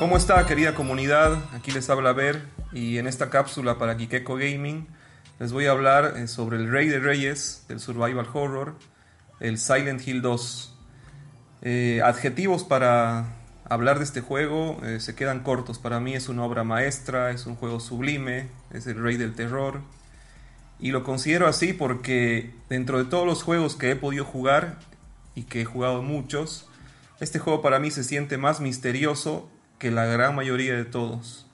¿Cómo está querida comunidad? Aquí les habla Ver y en esta cápsula para Kikeko Gaming les voy a hablar eh, sobre el Rey de Reyes del Survival Horror, el Silent Hill 2. Eh, adjetivos para hablar de este juego eh, se quedan cortos. Para mí es una obra maestra, es un juego sublime, es el Rey del Terror. Y lo considero así porque dentro de todos los juegos que he podido jugar y que he jugado muchos, este juego para mí se siente más misterioso que la gran mayoría de todos.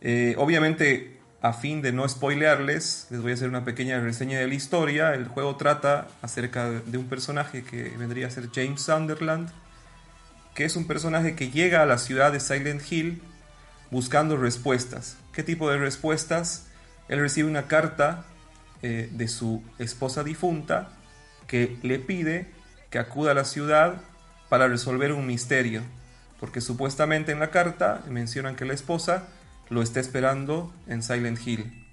Eh, obviamente, a fin de no spoilearles, les voy a hacer una pequeña reseña de la historia. El juego trata acerca de un personaje que vendría a ser James Sunderland, que es un personaje que llega a la ciudad de Silent Hill buscando respuestas. ¿Qué tipo de respuestas? Él recibe una carta eh, de su esposa difunta que le pide que acuda a la ciudad para resolver un misterio, porque supuestamente en la carta mencionan que la esposa lo está esperando en Silent Hill.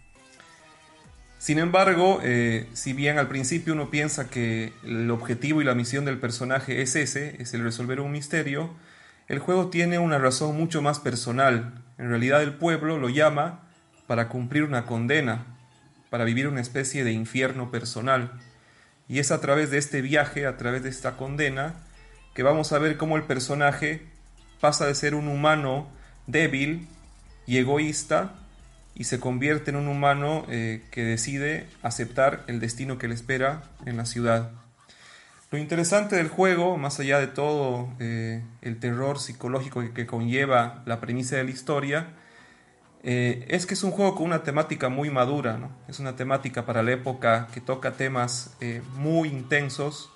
Sin embargo, eh, si bien al principio uno piensa que el objetivo y la misión del personaje es ese, es el resolver un misterio, el juego tiene una razón mucho más personal. En realidad el pueblo lo llama para cumplir una condena, para vivir una especie de infierno personal. Y es a través de este viaje, a través de esta condena, que vamos a ver cómo el personaje pasa de ser un humano débil y egoísta y se convierte en un humano eh, que decide aceptar el destino que le espera en la ciudad. Lo interesante del juego, más allá de todo eh, el terror psicológico que, conlleva la premisa de la historia, eh, es que es un juego con una temática muy madura, es una temática para la época que toca temas muy intensos,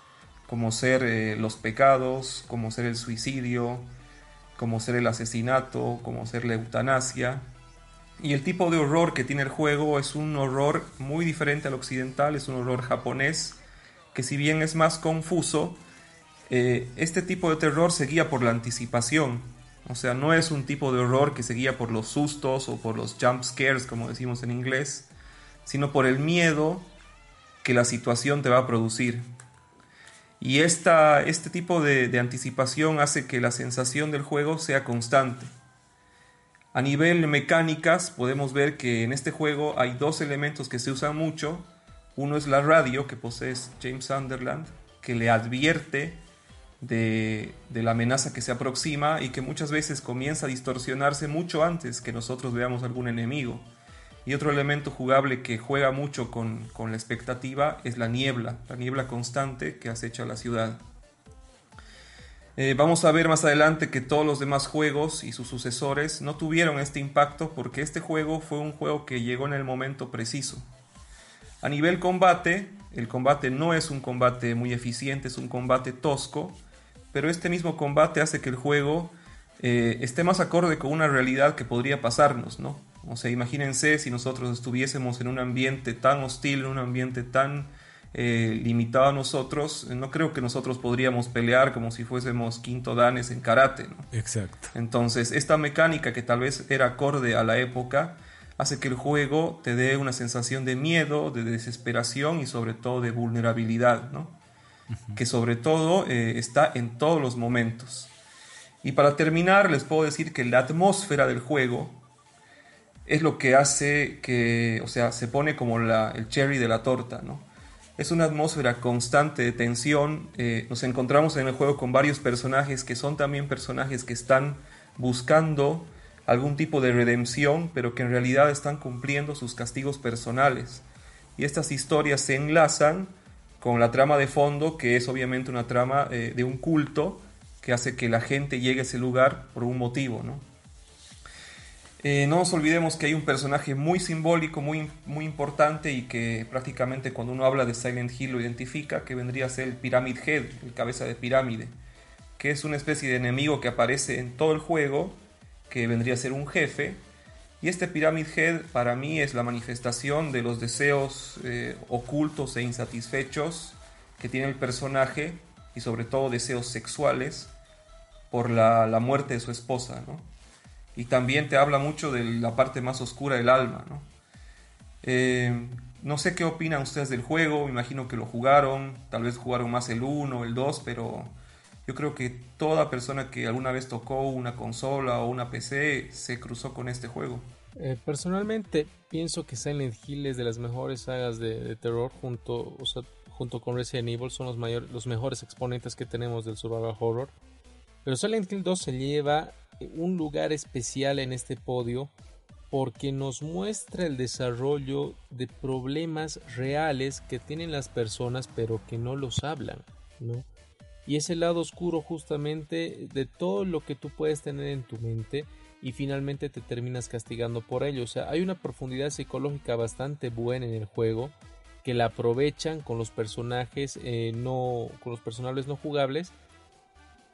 como ser los pecados, como ser el suicidio, como ser el asesinato, como ser la eutanasia. Y el tipo de horror que tiene el juego es un horror muy diferente al occidental, es un horror japonés, que si bien es más confuso, este tipo de terror se guía por la anticipación, o sea, no es un tipo de horror que se guía por los sustos o por los jump scares, como decimos en inglés, sino por el miedo que la situación te va a producir. Y esta, este tipo de, anticipación hace que la sensación del juego sea constante. A nivel mecánicas podemos ver que en este juego hay dos elementos que se usan mucho. Uno es la radio que posee James Sunderland, que le advierte de, la amenaza que se aproxima y que muchas veces comienza a distorsionarse mucho antes que nosotros veamos algún enemigo. Y otro elemento jugable que juega mucho con, la expectativa es la niebla, la niebla constante que acecha la ciudad. Eh, vamos a ver más adelante que todos los demás juegos y sus sucesores no tuvieron este impacto porque este juego fue un juego que llegó en el momento preciso. A nivel combate, el combate no es un combate muy eficiente, es un combate tosco, pero este mismo combate hace que el juego eh, esté más acorde con una realidad que podría pasarnos, ¿no? O sea, imagínense si nosotros estuviésemos en un ambiente tan hostil, en un ambiente tan eh, limitado a nosotros, no creo que nosotros podríamos pelear como si fuésemos quinto danes en karate, ¿no? Exacto. Entonces, esta mecánica que tal vez era acorde a la época, hace que el juego te dé una sensación de miedo, de desesperación y sobre todo de vulnerabilidad, ¿no? que sobre todo eh, está en todos los momentos. Y para terminar, les puedo decir que la atmósfera del juego es lo que hace que, o sea, se pone como el cherry de la torta, ¿no? Es una atmósfera constante de tensión. Eh, nos encontramos en el juego con varios personajes que son también personajes que están buscando algún tipo de redención, pero que en realidad están cumpliendo sus castigos personales. Y estas historias se enlazan con la trama de fondo, que es obviamente una trama eh, de un culto que hace que la gente llegue a ese lugar por un motivo, ¿no? Eh, no nos olvidemos que hay un personaje muy simbólico, muy, muy importante y que prácticamente cuando uno habla de Silent Hill lo identifica, que vendría a ser el Pyramid Head, el cabeza de pirámide, que es una especie de enemigo que aparece en todo el juego, que vendría a ser un jefe, y este Pyramid Head para mí es la manifestación de los deseos eh, ocultos e insatisfechos que tiene el personaje y sobre todo deseos sexuales por la, muerte de su esposa. ¿no? Y también te habla mucho de la parte más oscura del alma. ¿no? Eh, no sé qué opinan ustedes del juego, me imagino que lo jugaron, tal vez jugaron más el 1, el 2, pero yo creo que toda persona que alguna vez tocó una consola o una PC se cruzó con este juego. Eh, personalmente pienso que Silent Hill es de las mejores sagas de, terror junto, junto con Resident Evil son los, los mejores exponentes que tenemos del survival horror. Pero Silent Hill 2 se lleva un lugar especial en este podio porque nos muestra el desarrollo de problemas reales que tienen las personas pero que no los hablan, ¿no? Y ese lado oscuro justamente de todo lo que tú puedes tener en tu mente y finalmente te terminas castigando por ello. O sea, hay una profundidad psicológica bastante buena en el juego que la aprovechan con los personajes eh, no con los personajes no jugables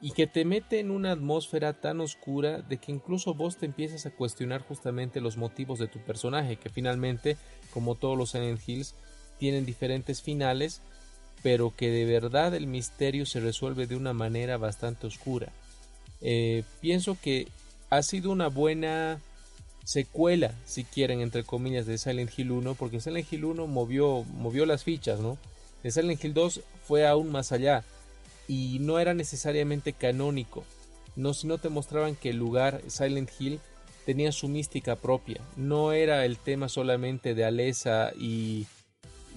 y que te mete en una atmósfera tan oscura de que incluso vos te empiezas a cuestionar justamente los motivos de tu personaje que finalmente como todos los Silent Hills tienen diferentes finales pero que de verdad el misterio se resuelve de una manera bastante oscura eh, pienso que ha sido una buena secuela, si quieren, entre comillas, de Silent Hill 1, porque Silent Hill 1 movió, movió las fichas, ¿no? De Silent Hill 2 fue aún más allá y no era necesariamente canónico, no si no te mostraban que el lugar Silent Hill tenía su mística propia, no era el tema solamente de Alesa y,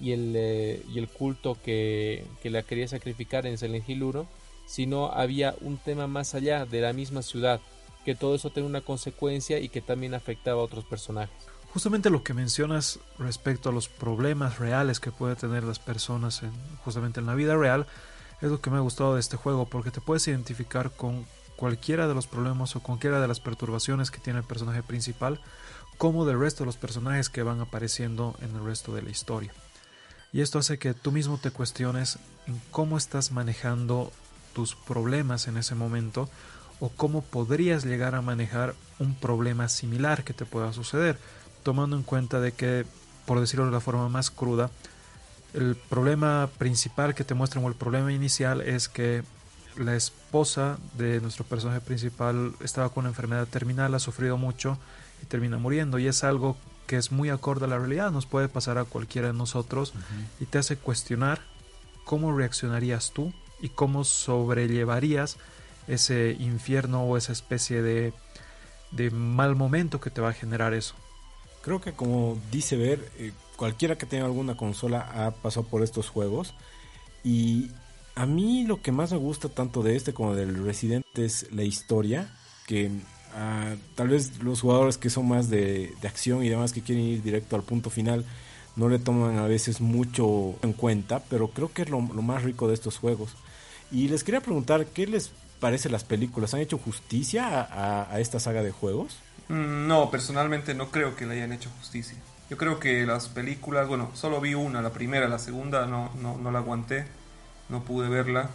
y, el, eh, y el culto que, que la quería sacrificar en Silent Hill 1, sino había un tema más allá de la misma ciudad, que todo eso tiene una consecuencia y que también afectaba a otros personajes. Justamente lo que mencionas respecto a los problemas reales que pueden tener las personas en, justamente en la vida real es lo que me ha gustado de este juego porque te puedes identificar con cualquiera de los problemas o cualquiera de las perturbaciones que tiene el personaje principal como del resto de los personajes que van apareciendo en el resto de la historia. Y esto hace que tú mismo te cuestiones en cómo estás manejando tus problemas en ese momento o cómo podrías llegar a manejar un problema similar que te pueda suceder, tomando en cuenta de que, por decirlo de la forma más cruda, el problema principal que te muestran o el problema inicial es que la esposa de nuestro personaje principal estaba con una enfermedad terminal, ha sufrido mucho y termina muriendo y es algo que es muy acorde a la realidad, nos puede pasar a cualquiera de nosotros y te hace cuestionar cómo reaccionarías tú y cómo sobrellevarías ese infierno o esa especie de, de mal momento que te va a generar eso. Creo que como dice Ver, eh, cualquiera que tenga alguna consola ha pasado por estos juegos. Y a mí lo que más me gusta tanto de este como del Resident es la historia. Que ah, tal vez los jugadores que son más de, acción y demás que quieren ir directo al punto final no le toman a veces mucho en cuenta. Pero creo que es lo más rico de estos juegos. Y les quería preguntar, ¿qué les parece las películas? ¿Han hecho justicia a, esta saga de juegos? Mm, no, personalmente no creo que le hayan hecho justicia. Yo creo que las películas, bueno, solo vi una, la primera, la segunda no, no, la aguanté, no pude verla.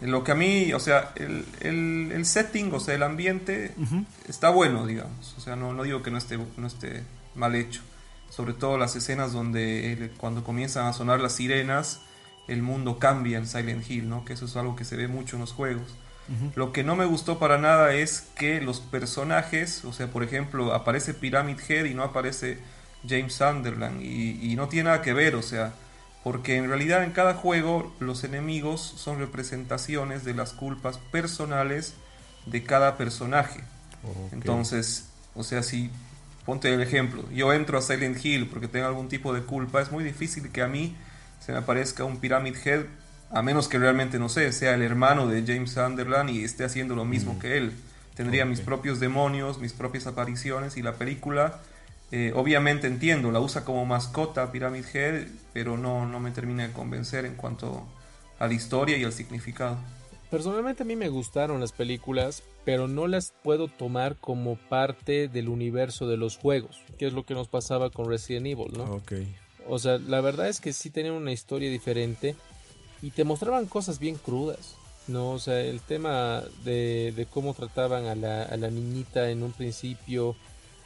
Eh, lo que a mí, o sea, el, el, setting, o sea, el ambiente está bueno, digamos. O sea, no, no digo que no esté, no esté mal hecho. Sobre todo las escenas donde cuando comienzan a sonar las sirenas, el mundo cambia en Silent Hill, ¿no? Que eso es algo que se ve mucho en los juegos. Lo que no me gustó para nada es que los personajes, o sea, por ejemplo, aparece Pyramid Head y no aparece James Sunderland y, no tiene nada que ver, o sea, porque en realidad en cada juego los enemigos son representaciones de las culpas personales de cada personaje. Entonces, o sea, si ponte el ejemplo, yo entro a Silent Hill porque tengo algún tipo de culpa, es muy difícil que a mí se me aparezca un Pyramid Head, a menos que realmente, no sé, sea el hermano de James Sunderland y esté haciendo lo mismo mm. que él. Tendría mis propios demonios, mis propias apariciones y la película, eh, obviamente entiendo, la usa como mascota Pyramid Head, pero no, no me termina de convencer en cuanto a la historia y al significado. Personalmente a mí me gustaron las películas, pero no las puedo tomar como parte del universo de los juegos, que es lo que nos pasaba con Resident Evil, ¿no? Ok. O sea, la verdad es que sí tenían una historia diferente y te mostraban cosas bien crudas. ¿no? O sea, el tema de, cómo trataban a la, a la, niñita en un principio,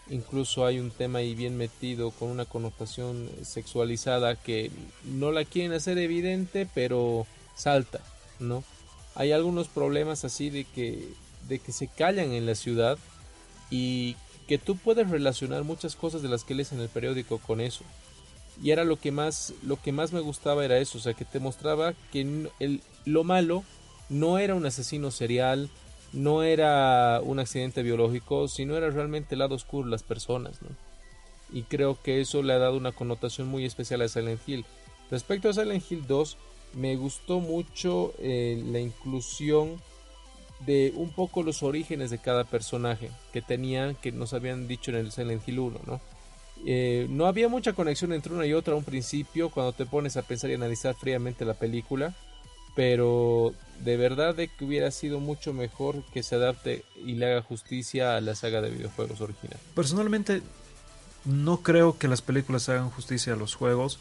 incluso hay un tema ahí bien metido con una connotación sexualizada que no la quieren hacer evidente, pero salta, ¿no? Hay algunos problemas así de que, de que se callan en la ciudad y que tú puedes relacionar muchas cosas de las que lees en el periódico con eso y era lo que más lo que más me gustaba era eso o sea que te mostraba que el, lo malo no era un asesino serial, no era un accidente biológico, sino era realmente el lado oscuro de las personas, ¿no? Y creo que eso le ha dado una connotación muy especial a Silent Hill. Respecto a Silent Hill 2, me gustó mucho eh, la inclusión de un poco los orígenes de cada personaje que tenían, que nos habían dicho en el Silent Hill 1, ¿no? Eh, no había mucha conexión entre una y otra a un principio cuando te pones a pensar y analizar fríamente la película, pero de verdad de que hubiera sido mucho mejor que se adapte y le haga justicia a la saga de videojuegos original. Personalmente no creo que las películas hagan justicia a los juegos,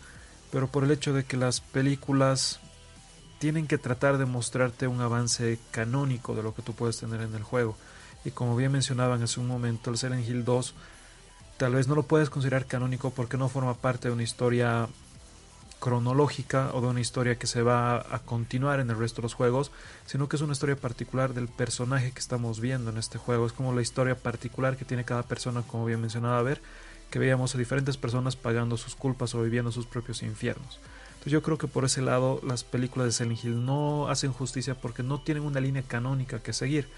pero por el hecho de que las películas tienen que tratar de mostrarte un avance canónico de lo que tú puedes tener en el juego. Y como bien mencionaban hace un momento, el Silent Hill 2 tal vez no lo puedes considerar canónico porque no forma parte de una historia cronológica o de una historia que se va a continuar en el resto de los juegos, sino que es una historia particular del personaje que estamos viendo en este juego. Es como la historia particular que tiene cada persona, como bien mencionaba, a ver, que veíamos a diferentes personas pagando sus culpas o viviendo sus propios infiernos. Entonces yo creo que por ese lado las películas de Silent Hill no hacen justicia porque no tienen una línea canónica que seguir.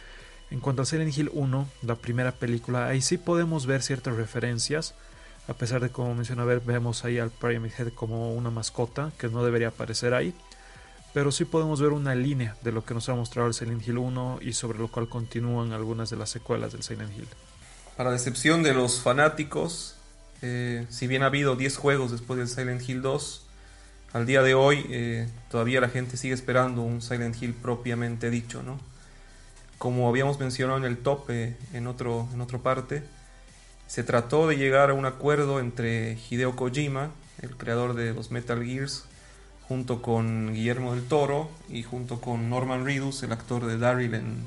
En cuanto a Silent Hill 1, la primera película, ahí sí podemos ver ciertas referencias, a pesar de como menciona ver, vemos ahí al Pyramid Head como una mascota que no debería aparecer ahí. Pero sí podemos ver una línea de lo que nos ha mostrado el Silent Hill 1 y sobre lo cual continúan algunas de las secuelas del Silent Hill. Para decepción de los fanáticos, eh, si bien ha habido 10 juegos después del Silent Hill 2, al día de hoy eh, todavía la gente sigue esperando un Silent Hill propiamente dicho, ¿no? Como habíamos mencionado en el top, en, otro, en otra parte, se trató de llegar a un acuerdo entre Hideo Kojima, el creador de los Metal Gears, junto con Guillermo del Toro y junto con Norman Reedus, el actor de Daryl en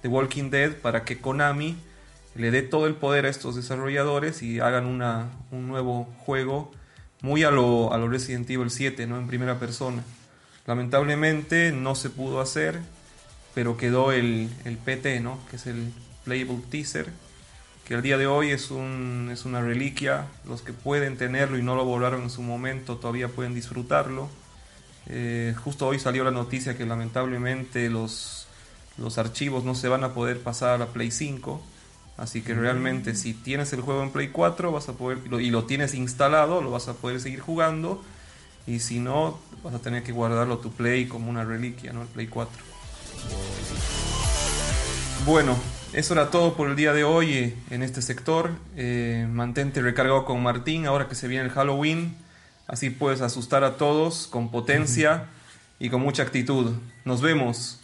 The Walking Dead, para que Konami le dé todo el poder a estos desarrolladores y hagan una, un nuevo juego muy a lo, a lo Resident Evil 7, ¿no? En primera persona. Lamentablemente no se pudo hacer, pero quedó el, el PT, ¿no? Que es el Playable Teaser, que al día de hoy es, un, es una reliquia. Los que pueden tenerlo y no lo volaron en su momento todavía pueden disfrutarlo. Eh, justo hoy salió la noticia que lamentablemente los, los archivos no se van a poder pasar a la Play 5 Así que realmente si tienes el juego en Play 4 vas a poder, y lo tienes instalado, lo vas a poder seguir jugando. Y si no, vas a tener que guardarlo tu Play como una reliquia, ¿no? El Play 4. Bueno, eso era todo por el día de hoy eh, en este sector. Eh, mantente recargado con Martín ahora que se viene el Halloween. Así puedes asustar a todos con potencia y con mucha actitud. Nos vemos.